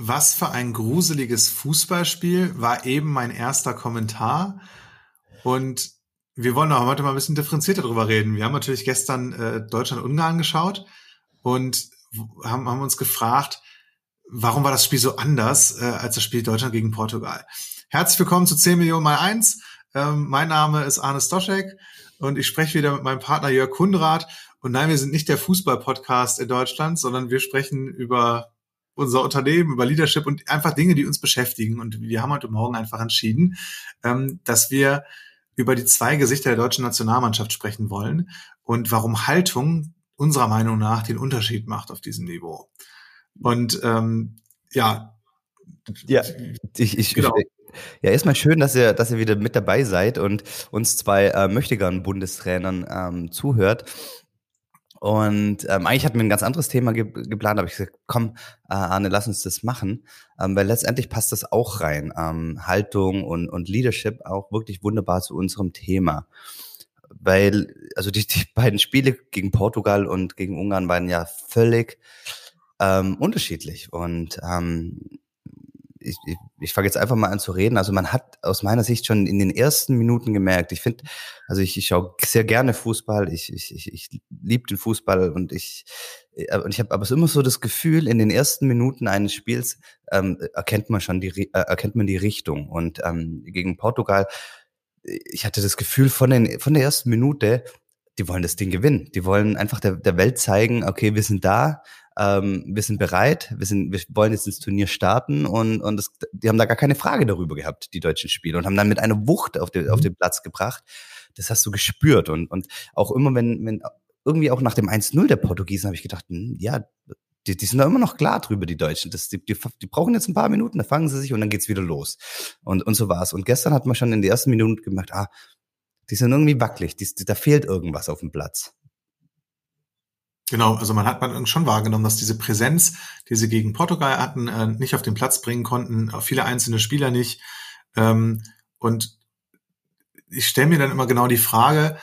Was für ein gruseliges Fußballspiel war eben mein erster Kommentar. Und wir wollen auch heute mal ein bisschen differenzierter darüber reden. Wir haben natürlich gestern äh, Deutschland-Ungarn geschaut und haben, haben uns gefragt, warum war das Spiel so anders äh, als das Spiel Deutschland gegen Portugal? Herzlich willkommen zu 10 Millionen mal eins. Ähm, mein Name ist Arne Stoschek und ich spreche wieder mit meinem Partner Jörg Kundrat. Und nein, wir sind nicht der Fußball-Podcast in Deutschland, sondern wir sprechen über unser Unternehmen, über Leadership und einfach Dinge, die uns beschäftigen. Und wir haben heute Morgen einfach entschieden, ähm, dass wir über die zwei Gesichter der deutschen Nationalmannschaft sprechen wollen und warum Haltung unserer Meinung nach den Unterschied macht auf diesem Niveau. Und ähm, ja, ja, ich, ich, genau. ich ja, erstmal schön, dass ihr, dass ihr wieder mit dabei seid und uns zwei äh, möchtegern Bundestrainern ähm, zuhört. Und ähm, eigentlich hatten wir ein ganz anderes Thema ge geplant, aber ich gesagt, komm, äh, Arne, lass uns das machen, ähm, weil letztendlich passt das auch rein. Ähm, Haltung und, und Leadership auch wirklich wunderbar zu unserem Thema. Weil, also die, die beiden Spiele gegen Portugal und gegen Ungarn waren ja völlig ähm, unterschiedlich. Und ähm, ich, ich, ich fange jetzt einfach mal an zu reden. Also man hat aus meiner Sicht schon in den ersten Minuten gemerkt, ich finde, also ich, ich schaue sehr gerne Fußball, ich, ich, ich, ich liebe den Fußball und ich, äh, und ich habe aber immer so das Gefühl, in den ersten Minuten eines Spiels ähm, erkennt man schon die, äh, erkennt man die Richtung. Und ähm, gegen Portugal, ich hatte das Gefühl von, den, von der ersten Minute, die wollen das Ding gewinnen. Die wollen einfach der, der Welt zeigen, okay, wir sind da, ähm, wir sind bereit, wir, sind, wir wollen jetzt ins Turnier starten und, und das, die haben da gar keine Frage darüber gehabt, die deutschen Spieler, und haben dann mit einer Wucht auf, den auf mhm. den Platz gebracht. Das hast du gespürt. Und, und auch immer, wenn, wenn irgendwie auch nach dem 1-0 der Portugiesen habe ich gedacht, hm, ja, die, die sind da immer noch klar drüber, die Deutschen. Das, die, die, die brauchen jetzt ein paar Minuten, da fangen sie sich und dann geht's wieder los. Und, und so war's. Und gestern hat man schon in der ersten Minute gemerkt, ah, die sind irgendwie wackelig, die, da fehlt irgendwas auf dem Platz. Genau, also man hat man schon wahrgenommen, dass diese Präsenz, die sie gegen Portugal hatten, äh, nicht auf den Platz bringen konnten, viele einzelne Spieler nicht. Ähm, und ich stelle mir dann immer genau die Frage,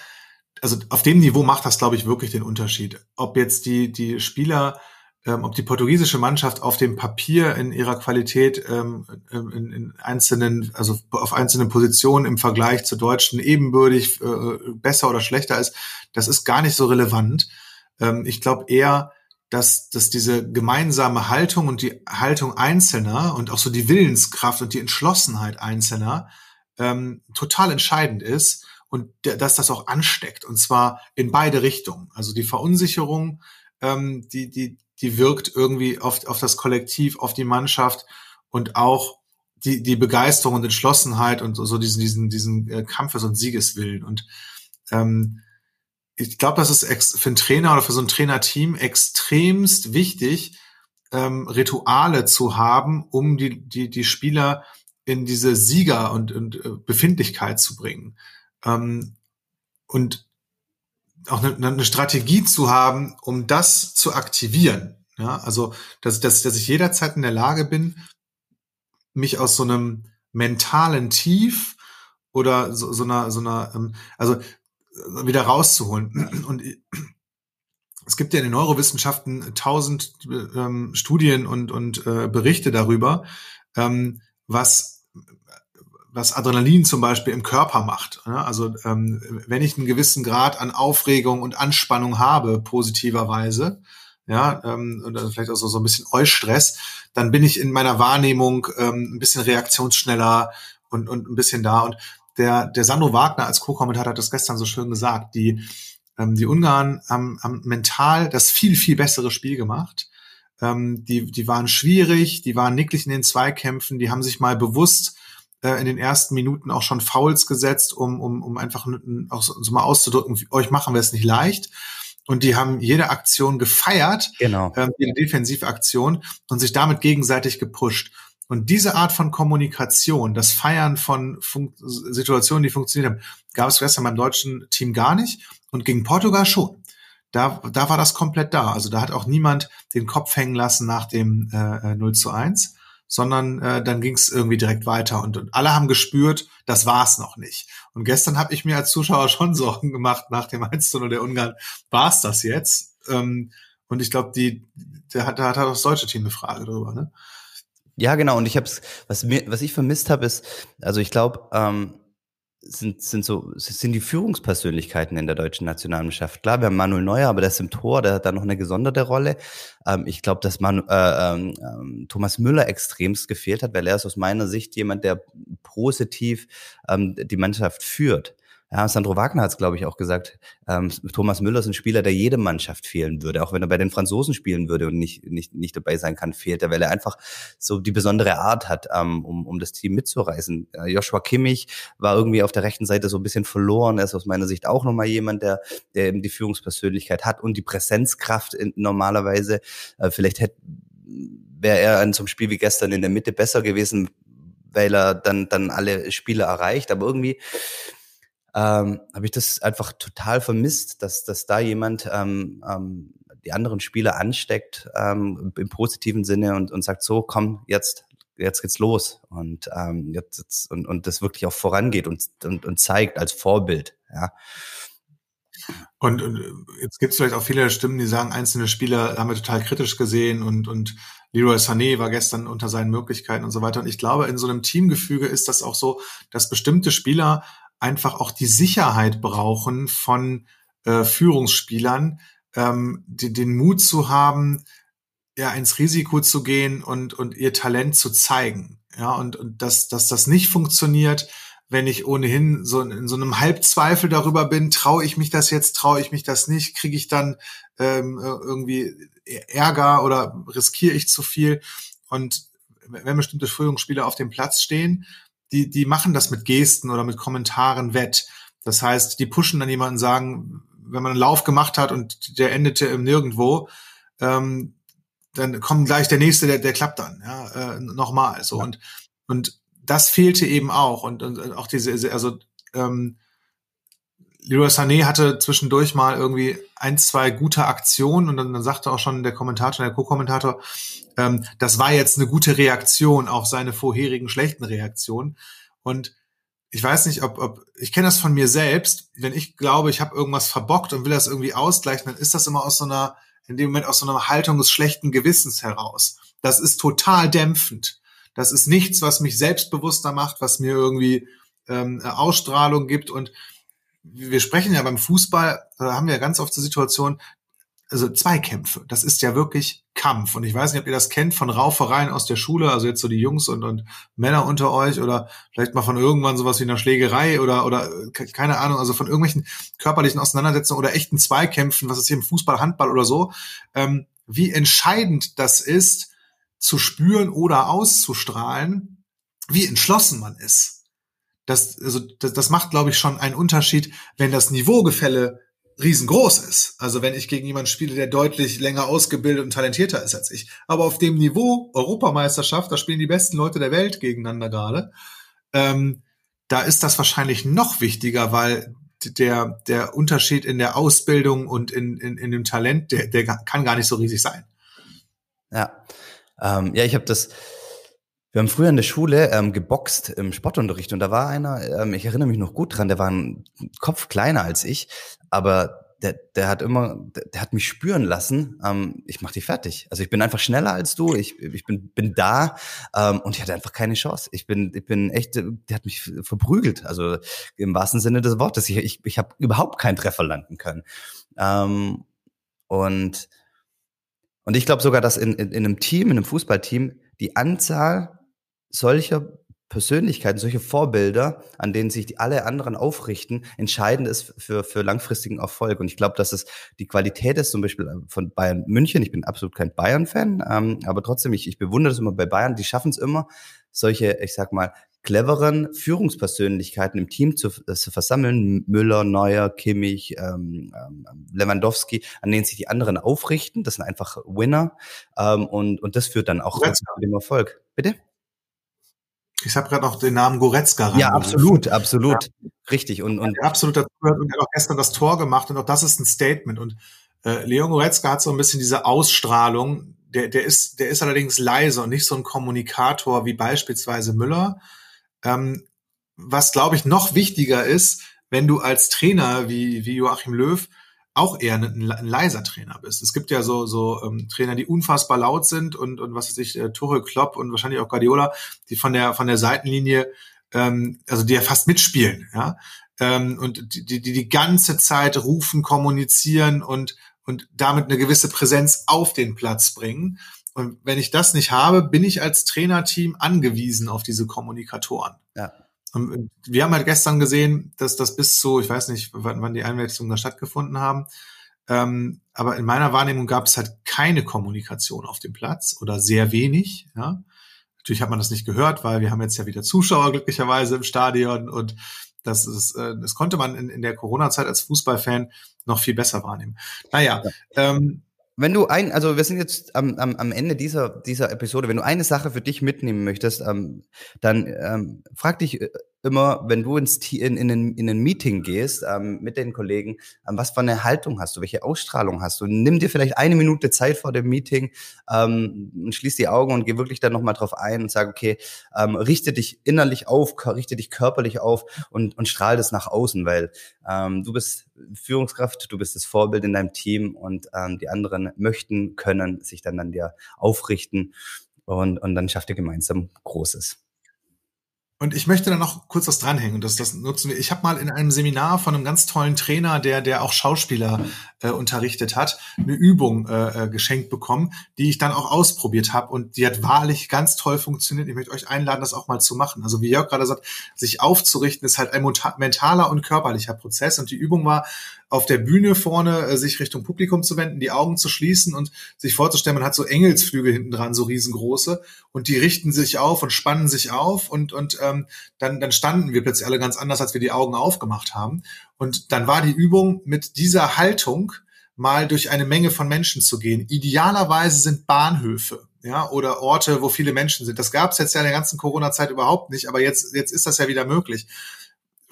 also auf dem Niveau macht das, glaube ich, wirklich den Unterschied. Ob jetzt die, die Spieler, ähm, ob die portugiesische Mannschaft auf dem Papier in ihrer Qualität ähm, in, in einzelnen, also auf einzelnen Positionen im Vergleich zur deutschen ebenbürtig äh, besser oder schlechter ist, das ist gar nicht so relevant ähm, ich glaube eher, dass, dass diese gemeinsame Haltung und die Haltung Einzelner und auch so die Willenskraft und die Entschlossenheit Einzelner ähm, total entscheidend ist und dass das auch ansteckt und zwar in beide Richtungen. Also die Verunsicherung, ähm, die, die, die wirkt irgendwie auf, auf das Kollektiv, auf die Mannschaft und auch die, die Begeisterung und Entschlossenheit und so diesen, diesen, diesen äh, Kampfes- und Siegeswillen. Und ähm, ich glaube, das ist für einen Trainer oder für so ein Trainerteam extremst wichtig, ähm, Rituale zu haben, um die, die, die Spieler in diese Sieger und, und äh, Befindlichkeit zu bringen. Ähm, und auch eine, eine Strategie zu haben, um das zu aktivieren. Ja, also, dass, dass, dass ich jederzeit in der Lage bin, mich aus so einem mentalen Tief oder so, so einer, so einer, ähm, also wieder rauszuholen. Und es gibt ja in den Neurowissenschaften tausend ähm, Studien und, und äh, Berichte darüber, ähm, was was Adrenalin zum Beispiel im Körper macht. Also ähm, wenn ich einen gewissen Grad an Aufregung und Anspannung habe, positiverweise, ja, ähm, oder vielleicht auch so, so ein bisschen Eustress, dann bin ich in meiner Wahrnehmung ähm, ein bisschen reaktionsschneller und, und ein bisschen da. Und der, der Sandro Wagner als Co-Kommentator hat das gestern so schön gesagt. Die, ähm, die Ungarn haben, haben mental das viel, viel bessere Spiel gemacht. Ähm, die, die waren schwierig, die waren nicklig in den Zweikämpfen, die haben sich mal bewusst äh, in den ersten Minuten auch schon Fouls gesetzt, um, um, um einfach auch so, so mal auszudrücken, euch machen wir es nicht leicht. Und die haben jede Aktion gefeiert, genau. ähm, jede Defensivaktion und sich damit gegenseitig gepusht. Und diese Art von Kommunikation, das Feiern von Fun Situationen, die funktioniert haben, gab es gestern beim deutschen Team gar nicht und gegen Portugal schon. Da, da war das komplett da. Also da hat auch niemand den Kopf hängen lassen nach dem äh, 0 zu 1, sondern äh, dann ging es irgendwie direkt weiter und, und alle haben gespürt, das war es noch nicht. Und gestern habe ich mir als Zuschauer schon Sorgen gemacht nach dem 1 zu 0 der Ungarn, war es das jetzt? Ähm, und ich glaube, die, der hat, der hat auch das deutsche Team eine Frage darüber, ne? Ja, genau. Und ich habe was mir, was ich vermisst habe, ist, also ich glaube, ähm, sind, sind so, sind die Führungspersönlichkeiten in der deutschen Nationalmannschaft. Klar, wir haben Manuel Neuer, aber der ist im Tor, der hat da noch eine gesonderte Rolle. Ähm, ich glaube, dass Manu, äh, ähm, ähm, Thomas Müller extremst gefehlt hat, weil er ist aus meiner Sicht jemand, der positiv ähm, die Mannschaft führt. Ja, Sandro Wagner hat es, glaube ich, auch gesagt. Ähm, Thomas Müller ist ein Spieler, der jede Mannschaft fehlen würde. Auch wenn er bei den Franzosen spielen würde und nicht, nicht, nicht dabei sein kann, fehlt er, weil er einfach so die besondere Art hat, ähm, um, um das Team mitzureißen. Äh, Joshua Kimmich war irgendwie auf der rechten Seite so ein bisschen verloren. Er ist aus meiner Sicht auch nochmal jemand, der, der eben die Führungspersönlichkeit hat und die Präsenzkraft in, normalerweise. Äh, vielleicht hätte wäre er in so einem Spiel wie gestern in der Mitte besser gewesen, weil er dann, dann alle Spiele erreicht. Aber irgendwie ähm, habe ich das einfach total vermisst, dass, dass da jemand ähm, ähm, die anderen Spieler ansteckt ähm, im positiven Sinne und, und sagt, so, komm, jetzt, jetzt geht's los und ähm, jetzt, jetzt und, und das wirklich auch vorangeht und, und, und zeigt als Vorbild, ja. Und, und jetzt gibt es vielleicht auch viele Stimmen, die sagen, einzelne Spieler haben wir total kritisch gesehen und, und Leroy Sané war gestern unter seinen Möglichkeiten und so weiter. Und ich glaube, in so einem Teamgefüge ist das auch so, dass bestimmte Spieler einfach auch die Sicherheit brauchen von äh, Führungsspielern, ähm, die, den Mut zu haben, ja, ins Risiko zu gehen und, und ihr Talent zu zeigen. Ja, und, und dass, dass das nicht funktioniert, wenn ich ohnehin so in, so einem Halbzweifel darüber bin, traue ich mich das jetzt, traue ich mich das nicht, kriege ich dann ähm, irgendwie Ärger oder riskiere ich zu viel? Und wenn bestimmte Führungsspieler auf dem Platz stehen, die, die machen das mit Gesten oder mit Kommentaren wett. Das heißt, die pushen dann jemanden sagen, wenn man einen Lauf gemacht hat und der endete im Nirgendwo, ähm, dann kommt gleich der nächste, der, der klappt dann, ja, äh, nochmal. So. Ja. Und, und das fehlte eben auch. Und, und auch diese, also ähm, Leroy Sané hatte zwischendurch mal irgendwie ein, zwei gute Aktionen und dann, dann sagte auch schon der Kommentator, der Co-Kommentator, ähm, das war jetzt eine gute Reaktion auf seine vorherigen schlechten Reaktionen. Und ich weiß nicht, ob, ob ich kenne das von mir selbst, wenn ich glaube, ich habe irgendwas verbockt und will das irgendwie ausgleichen, dann ist das immer aus so einer, in dem Moment aus so einer Haltung des schlechten Gewissens heraus. Das ist total dämpfend. Das ist nichts, was mich selbstbewusster macht, was mir irgendwie ähm, Ausstrahlung gibt und wir sprechen ja beim Fußball, da haben wir ja ganz oft die Situation, also Zweikämpfe, das ist ja wirklich Kampf. Und ich weiß nicht, ob ihr das kennt von Raufereien aus der Schule, also jetzt so die Jungs und, und Männer unter euch oder vielleicht mal von irgendwann sowas wie einer Schlägerei oder, oder keine Ahnung, also von irgendwelchen körperlichen Auseinandersetzungen oder echten Zweikämpfen, was ist hier im Fußball, Handball oder so, ähm, wie entscheidend das ist, zu spüren oder auszustrahlen, wie entschlossen man ist das, also das, das macht, glaube ich, schon einen Unterschied, wenn das Niveaugefälle riesengroß ist. Also wenn ich gegen jemanden spiele, der deutlich länger ausgebildet und talentierter ist als ich. Aber auf dem Niveau Europameisterschaft, da spielen die besten Leute der Welt gegeneinander gerade. Ähm, da ist das wahrscheinlich noch wichtiger, weil der, der Unterschied in der Ausbildung und in, in, in dem Talent, der, der kann gar nicht so riesig sein. Ja, ähm, ja, ich habe das wir haben früher in der Schule ähm, geboxt im Sportunterricht und da war einer, ähm, ich erinnere mich noch gut dran, der war ein Kopf kleiner als ich, aber der, der hat immer, der, der hat mich spüren lassen, ähm, ich mach dich fertig. Also ich bin einfach schneller als du, ich, ich bin, bin da ähm, und ich hatte einfach keine Chance. Ich bin, ich bin echt, der hat mich verprügelt, also im wahrsten Sinne des Wortes. Ich, ich, ich habe überhaupt keinen Treffer landen können. Ähm, und, und ich glaube sogar, dass in, in, in einem Team, in einem Fußballteam, die Anzahl solcher Persönlichkeiten, solche Vorbilder, an denen sich die alle anderen aufrichten, entscheidend ist für, für langfristigen Erfolg. Und ich glaube, dass es die Qualität ist, zum Beispiel äh, von Bayern München. Ich bin absolut kein Bayern-Fan, ähm, aber trotzdem, ich, ich bewundere das immer bei Bayern. Die schaffen es immer, solche, ich sag mal, cleveren Führungspersönlichkeiten im Team zu, äh, zu versammeln. Müller, Neuer, Kimmich, ähm, ähm, Lewandowski, an denen sich die anderen aufrichten. Das sind einfach Winner. Ähm, und, und das führt dann auch zu dem Erfolg. Bitte? Ich habe gerade noch den Namen Goretzka Ja, absolut, absolut. Ja. Richtig. Und, und absolut dazu gehört und er hat auch gestern das Tor gemacht und auch das ist ein Statement. Und äh, Leon Goretzka hat so ein bisschen diese Ausstrahlung. Der, der, ist, der ist allerdings leise und nicht so ein Kommunikator wie beispielsweise Müller. Ähm, was, glaube ich, noch wichtiger ist, wenn du als Trainer wie, wie Joachim Löw auch eher ein, ein leiser Trainer bist. Es gibt ja so, so ähm, Trainer, die unfassbar laut sind und, und was weiß ich, äh, Tuchel, Klopp und wahrscheinlich auch Guardiola, die von der, von der Seitenlinie, ähm, also die ja fast mitspielen, ja. Ähm, und die, die die ganze Zeit rufen, kommunizieren und, und damit eine gewisse Präsenz auf den Platz bringen. Und wenn ich das nicht habe, bin ich als Trainerteam angewiesen auf diese Kommunikatoren. Ja. Und wir haben halt gestern gesehen, dass das bis zu, ich weiß nicht, wann, wann die Einwechslungen da stattgefunden haben, ähm, aber in meiner Wahrnehmung gab es halt keine Kommunikation auf dem Platz oder sehr wenig. Ja. Natürlich hat man das nicht gehört, weil wir haben jetzt ja wieder Zuschauer glücklicherweise im Stadion und das, ist, äh, das konnte man in, in der Corona-Zeit als Fußballfan noch viel besser wahrnehmen. Naja, ja. ähm, wenn du ein, also wir sind jetzt am, am, am Ende dieser, dieser Episode, wenn du eine Sache für dich mitnehmen möchtest, ähm, dann ähm, frag dich äh, immer, wenn du ins, in, in, in, in ein Meeting gehst ähm, mit den Kollegen, ähm, was für eine Haltung hast du, welche Ausstrahlung hast du? Nimm dir vielleicht eine Minute Zeit vor dem Meeting ähm, und schließ die Augen und geh wirklich dann nochmal drauf ein und sag, okay, ähm, richte dich innerlich auf, richte dich körperlich auf und, und strahl das nach außen, weil ähm, du bist Führungskraft, du bist das Vorbild in deinem Team und ähm, die anderen möchten, können sich dann an dir aufrichten und, und dann schafft ihr gemeinsam Großes. Und ich möchte da noch kurz was dranhängen das, das nutzen wir. Ich habe mal in einem Seminar von einem ganz tollen Trainer, der, der auch Schauspieler äh, unterrichtet hat, eine Übung äh, äh geschenkt bekommen, die ich dann auch ausprobiert habe und die hat wahrlich ganz toll funktioniert. Ich möchte euch einladen, das auch mal zu machen. Also wie Jörg gerade sagt, sich aufzurichten ist halt ein mentaler und körperlicher Prozess und die Übung war, auf der Bühne vorne äh, sich Richtung Publikum zu wenden, die Augen zu schließen und sich vorzustellen, man hat so Engelsflügel hinten dran, so riesengroße, und die richten sich auf und spannen sich auf und, und ähm, dann, dann standen wir plötzlich alle ganz anders, als wir die Augen aufgemacht haben. Und dann war die Übung mit dieser Haltung mal durch eine Menge von Menschen zu gehen. Idealerweise sind Bahnhöfe ja, oder Orte, wo viele Menschen sind. Das gab es jetzt ja in der ganzen Corona-Zeit überhaupt nicht, aber jetzt, jetzt ist das ja wieder möglich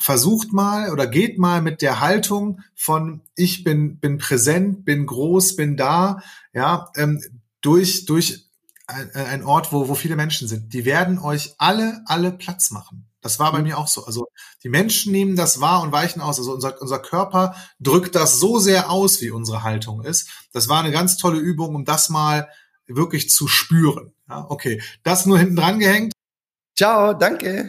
versucht mal oder geht mal mit der Haltung von ich bin bin präsent, bin groß, bin da, ja, ähm, durch durch ein, ein Ort, wo wo viele Menschen sind. Die werden euch alle alle Platz machen. Das war bei mhm. mir auch so. Also die Menschen nehmen das wahr und weichen aus. Also unser, unser Körper drückt das so sehr aus, wie unsere Haltung ist. Das war eine ganz tolle Übung, um das mal wirklich zu spüren. Ja, okay, das nur hinten dran gehängt. Ciao, danke.